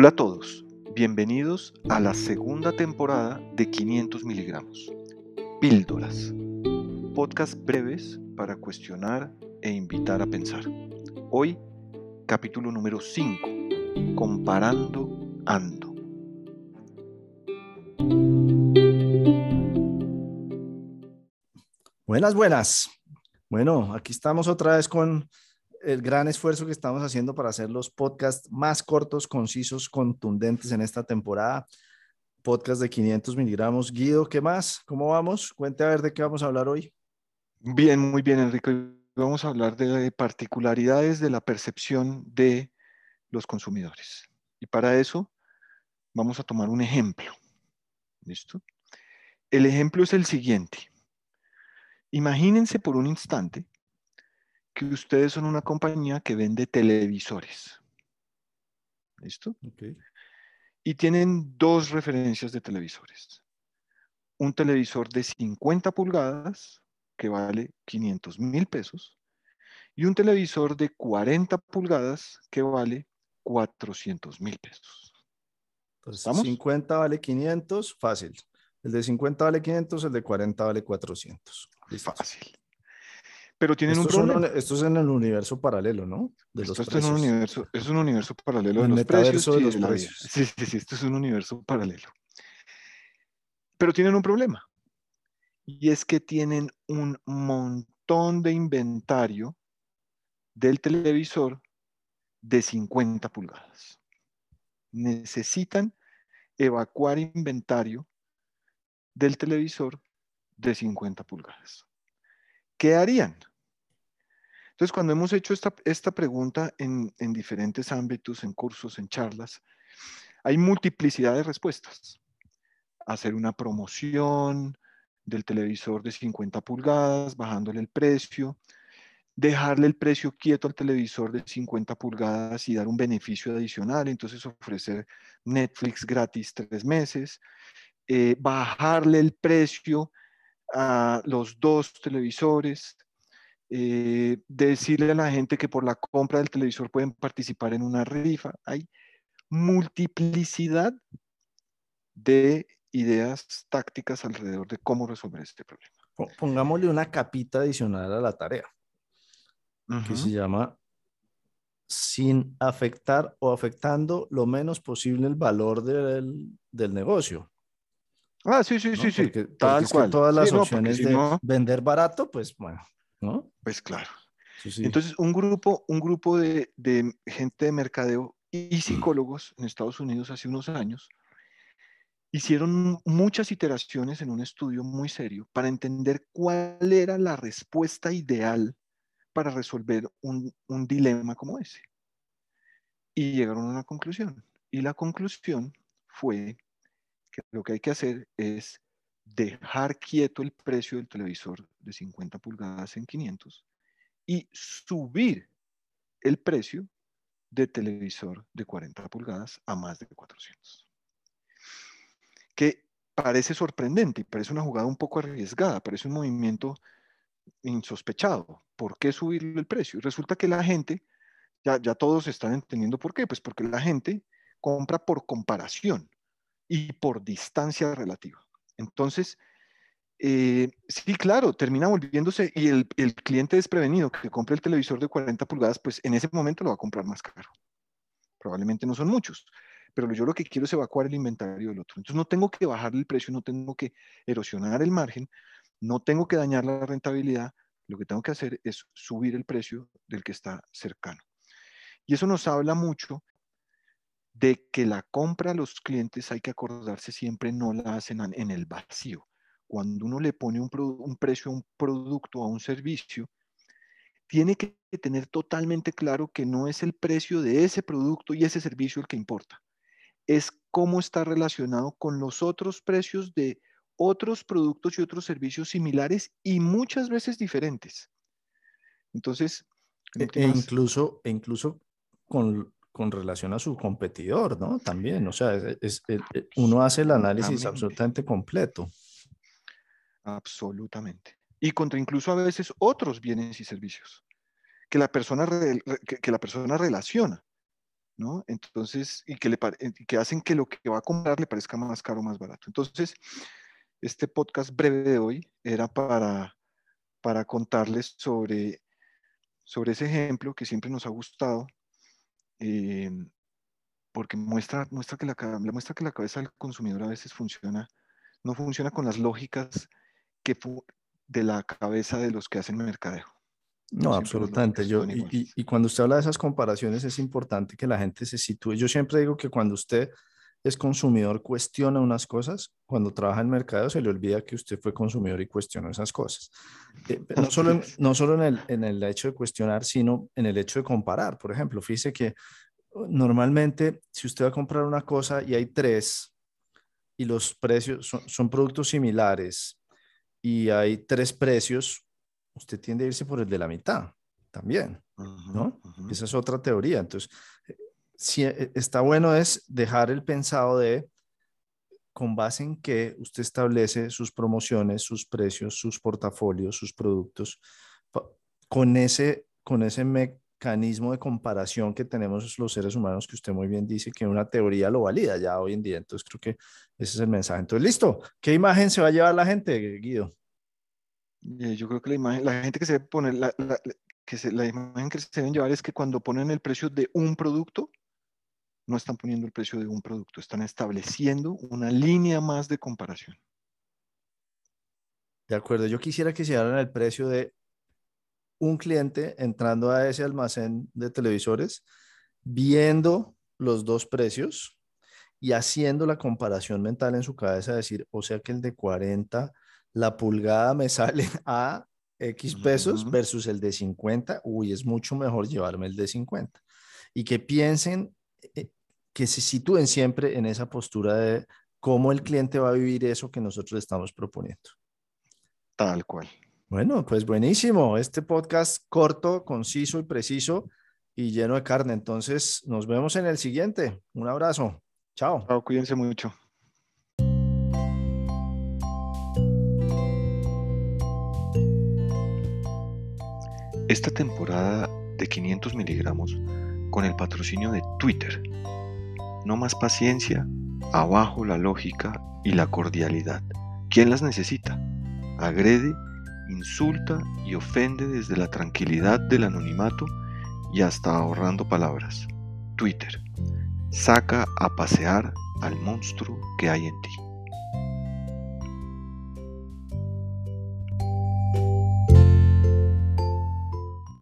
Hola a todos, bienvenidos a la segunda temporada de 500 miligramos. Píldoras, podcast breves para cuestionar e invitar a pensar. Hoy, capítulo número 5, comparando ando. Buenas, buenas. Bueno, aquí estamos otra vez con el gran esfuerzo que estamos haciendo para hacer los podcasts más cortos, concisos, contundentes en esta temporada. Podcast de 500 miligramos. Guido, ¿qué más? ¿Cómo vamos? Cuente a ver de qué vamos a hablar hoy. Bien, muy bien, Enrique. Vamos a hablar de particularidades de la percepción de los consumidores. Y para eso vamos a tomar un ejemplo. ¿Listo? El ejemplo es el siguiente. Imagínense por un instante que ustedes son una compañía que vende televisores. ¿Listo? Y tienen dos referencias de televisores. Un televisor de 50 pulgadas, que vale 500 mil pesos, y un televisor de 40 pulgadas, que vale 400 mil pesos. Entonces, 50 vale 500, fácil. El de 50 vale 500, el de 40 vale 400. Fácil. Pero tienen un problema. esto es en el universo paralelo, ¿no? De esto, es, un universo, es un universo paralelo de los precios. De los precios. Sí, sí, sí, esto es un universo paralelo. Pero tienen un problema. Y es que tienen un montón de inventario del televisor de 50 pulgadas. Necesitan evacuar inventario del televisor de 50 pulgadas. ¿Qué harían? Entonces, cuando hemos hecho esta, pregunta en, diferentes ámbitos, en cursos, en charlas, hay multiplicidad de respuestas. Hacer una promoción del televisor de 50 pulgadas, bajándole el precio, dejarle el precio quieto al televisor de 50 pulgadas y dar un beneficio adicional, entonces ofrecer Netflix gratis tres meses, eh, bajarle el precio a los dos televisores, eh, decirle a la gente que por la compra del televisor pueden participar en una rifa. Hay multiplicidad de ideas tácticas alrededor de cómo resolver este problema. Pongámosle una capita adicional a la tarea, que se llama sin afectar o afectando lo menos posible el valor del, del negocio. Ah, sí, sí, sí, sí. Tal cual. todas las opciones de vender barato, pues bueno, ¿no? Pues claro. Entonces, un grupo, un grupo de, gente de mercadeo y psicólogos en Estados Unidos hace unos años hicieron muchas iteraciones en un estudio muy serio para entender cuál era la respuesta ideal para resolver un, un dilema como ese. Y llegaron a una conclusión. Y la conclusión fue que lo que hay que hacer es dejar quieto el precio del televisor de 50 pulgadas en 500 y subir el precio de televisor de 40 pulgadas a más de 400. Que parece sorprendente y parece una jugada un poco arriesgada, parece un movimiento insospechado. ¿Por qué subir el precio? Y resulta que la gente, ya, ya todos están entendiendo por qué, pues porque la gente compra por comparación y por distancia relativa. Entonces, eh, sí, claro, termina volviéndose y el, el, cliente desprevenido que compre el televisor de 40 pulgadas, pues en ese momento lo va a comprar más caro. Probablemente no son muchos, pero yo lo que quiero es evacuar el inventario del otro. Entonces no tengo que bajar el precio, no tengo que erosionar el margen, no tengo que dañar la rentabilidad, lo que tengo que hacer es subir el precio del que está cercano. Y eso nos habla mucho de que la compra a los clientes hay que acordarse siempre no la hacen en el vacío. Cuando uno le pone un, precio a un producto, a un servicio, tiene que tener totalmente claro que no es el precio de ese producto y ese servicio el que importa. Es cómo está relacionado con los otros precios de otros productos y otros servicios similares y muchas veces diferentes. Entonces, e, e incluso, e incluso con con relación a su competidor, ¿no? También, o sea, es, uno hace el análisis absolutamente completo. Absolutamente. Y contra incluso a veces otros bienes y servicios que la persona, que, la persona relaciona. ¿no? Entonces, y que, le, que hacen que lo que va a comprar le parezca más caro o más barato. Entonces, este podcast breve de hoy era para, para contarles sobre, sobre ese ejemplo que siempre nos ha gustado, eh, porque muestra, muestra, que la, muestra que la cabeza del consumidor a veces funciona, no funciona con las lógicas que de la cabeza de los que hacen mercadeo. No, absolutamente. Yo, y, y, cuando usted habla de esas comparaciones es importante que la gente se sitúe. Yo siempre digo que cuando usted es consumidor, cuestiona unas cosas, cuando trabaja en mercado se le olvida que usted fue consumidor y cuestiona esas cosas. Eh, no solo, en, no solo en, el, en el hecho de cuestionar, sino en el hecho de comparar. Por ejemplo, fíjese que uh, normalmente si usted va a comprar una cosa y hay tres y los precios son, son productos similares y hay tres precios, usted tiende a irse por el de la mitad también, ¿no? Esa es otra teoría. Entonces, eh, si eh, está bueno es dejar el pensado de con base en que usted establece sus promociones, sus precios, sus portafolios, sus productos, con ese, con ese mecanismo de comparación que tenemos los seres humanos, que usted muy bien dice que una teoría lo valida ya hoy en día. Entonces creo que ese es el mensaje. Entonces, listo. ¿Qué imagen se va a llevar la gente, Guido? Eh, yo creo que la imagen, la gente que se pone, la, que se, la imagen que se deben llevar es que cuando ponen el precio de un producto, no están poniendo el precio de un producto, están estableciendo una línea más de comparación. De acuerdo, yo quisiera que se dieran el precio de un cliente entrando a ese almacén de televisores, viendo los dos precios y haciendo la comparación mental en su cabeza, decir, o sea que el de 40 la pulgada me sale a X pesos versus el de 50, uy, es mucho mejor llevarme el de 50. Y que piensen, eh, que se sitúen siempre en esa postura de cómo el cliente va a vivir eso que nosotros estamos proponiendo. Tal cual. Bueno, pues buenísimo. Este podcast corto, conciso y preciso y lleno de carne. Entonces, nos vemos en el siguiente. Un abrazo. Chao. Chao, cuídense mucho. esta temporada de 500 miligramos con el patrocinio de Twitter. No más paciencia, abajo la lógica y la cordialidad. ¿Quién las necesita? Agrede, insulta y ofende desde la tranquilidad del anonimato y hasta ahorrando palabras. Twitter. Saca a pasear al monstruo que hay en ti.